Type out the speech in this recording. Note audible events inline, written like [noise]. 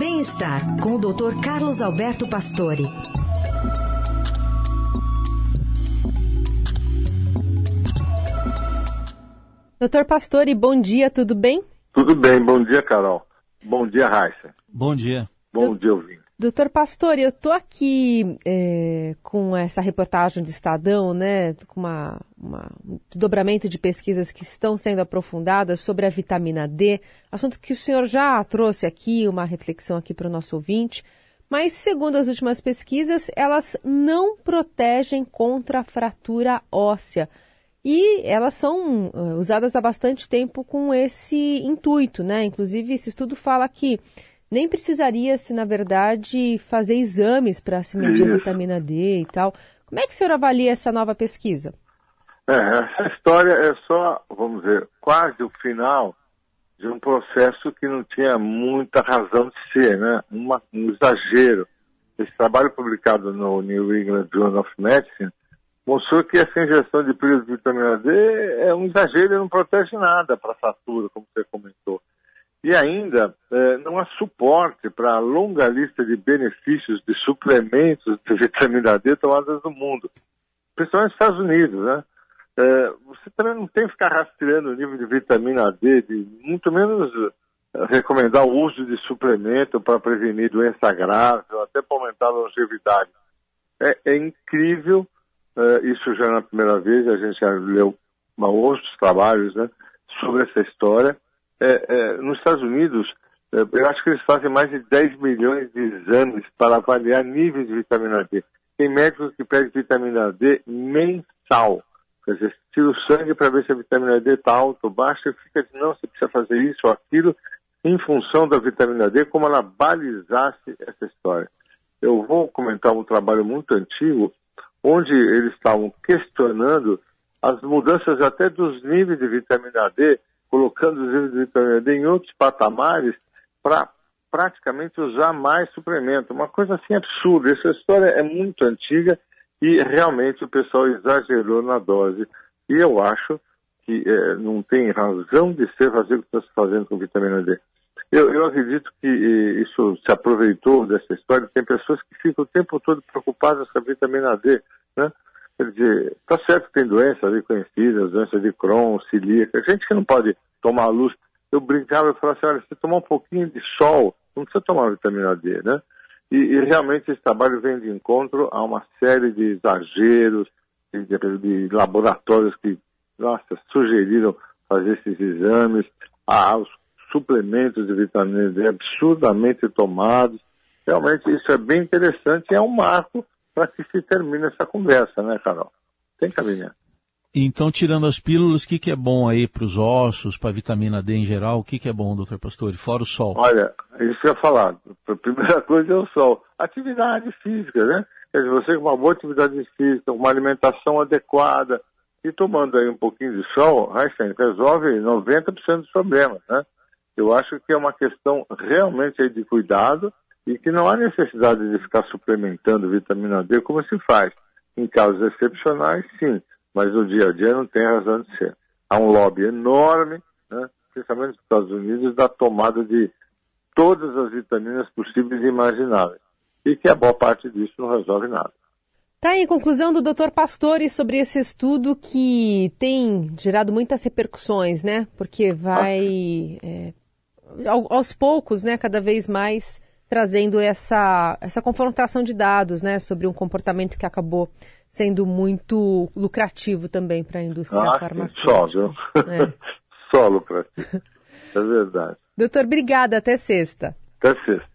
Bem-estar com o Dr. Carlos Alberto Pastore. Doutor Pastore, bom dia, tudo bem? Tudo bem, bom dia, Carol. Bom dia, Raíssa. Bom dia. Bom dia, ouvinte. Doutor Pastor, eu estou aqui é, com essa reportagem de Estadão, né, com uma, uma, um desdobramento de pesquisas que estão sendo aprofundadas sobre a vitamina D, assunto que o senhor já trouxe aqui, uma reflexão aqui para o nosso ouvinte, mas segundo as últimas pesquisas, elas não protegem contra a fratura óssea. E elas são uh, usadas há bastante tempo com esse intuito, né? Inclusive, esse estudo fala que nem precisaria se, na verdade, fazer exames para se medir Isso. a vitamina D e tal. Como é que o senhor avalia essa nova pesquisa? É, essa história é só, vamos dizer, quase o final de um processo que não tinha muita razão de ser, né? Uma, um exagero. Esse trabalho publicado no New England Journal of Medicine mostrou que essa injeção de pílulas de vitamina D é um exagero e não protege nada para a fratura, como você comentou. E ainda eh, não há suporte para a longa lista de benefícios de suplementos de vitamina D tomadas no mundo, principalmente nos Estados Unidos, né? Eh, você também não tem que ficar rastreando o nível de vitamina D, de, muito menos eh, recomendar o uso de suplemento para prevenir doença grave ou até para aumentar a longevidade. É, é incrível, isso já na primeira vez, a gente já leu outros trabalhos né, sobre essa história é, é, nos Estados Unidos, é, eu acho que eles fazem mais de 10 milhões de exames para avaliar níveis de vitamina D. Tem médicos que pedem vitamina D mensal. Quer dizer, tira o sangue para ver se a vitamina D está alta ou baixa e fica de não, você precisa fazer isso ou aquilo, em função da vitamina D, como ela balizasse essa história. Eu vou comentar um trabalho muito antigo, onde eles estavam questionando as mudanças até dos níveis de vitamina D colocando os níveis de vitamina D em outros patamares para praticamente usar mais suplemento. Uma coisa assim absurda. Essa história é muito antiga e realmente o pessoal exagerou na dose. E eu acho que é, não tem razão de ser fazer o que está se fazendo com vitamina D. Eu, eu acredito que isso se aproveitou dessa história. Tem pessoas que ficam o tempo todo preocupadas com a vitamina D, né? Quer dizer, tá certo que tem doenças ali conhecidas, doenças de Crohn, celíaca, gente que não pode tomar luz. Eu brincava e falava assim, olha, se tomar um pouquinho de sol, não precisa tomar vitamina D, né? E, e realmente esse trabalho vem de encontro a uma série de exageros, de, de, laboratórios que, nossa, sugeriram fazer esses exames, a, os suplementos de vitamina D absurdamente tomados. Realmente isso é bem interessante e é um marco para que se termine essa conversa, né, Carol? Tem caminhar. Então, tirando as pílulas, o que, que é bom aí para os ossos, para a vitamina D em geral? O que, que é bom, doutor Pastore, fora o sol? Olha, isso que eu ia falar. A primeira [laughs] coisa é o sol. Atividade física, né? Quer dizer, você com uma boa atividade física, uma alimentação adequada e tomando aí um pouquinho de sol, Einstein, resolve 90% dos problemas, né? Eu acho que é uma questão realmente de cuidado e que não há necessidade de ficar suplementando vitamina D como se faz. Em casos excepcionais, sim, mas no dia a dia não tem razão de ser. Há um lobby enorme, né, principalmente nos Estados Unidos, da tomada de todas as vitaminas possíveis e imagináveis. E que a boa parte disso não resolve nada. Tá aí, conclusão do Dr. Pastore sobre esse estudo que tem gerado muitas repercussões, né? Porque vai, ah. é, aos poucos, né, cada vez mais trazendo essa, essa confrontação de dados né, sobre um comportamento que acabou sendo muito lucrativo também para a indústria ah, farmacêutica. Só, viu? É. [laughs] só lucrativo. É verdade. Doutor, obrigada. Até sexta. Até sexta.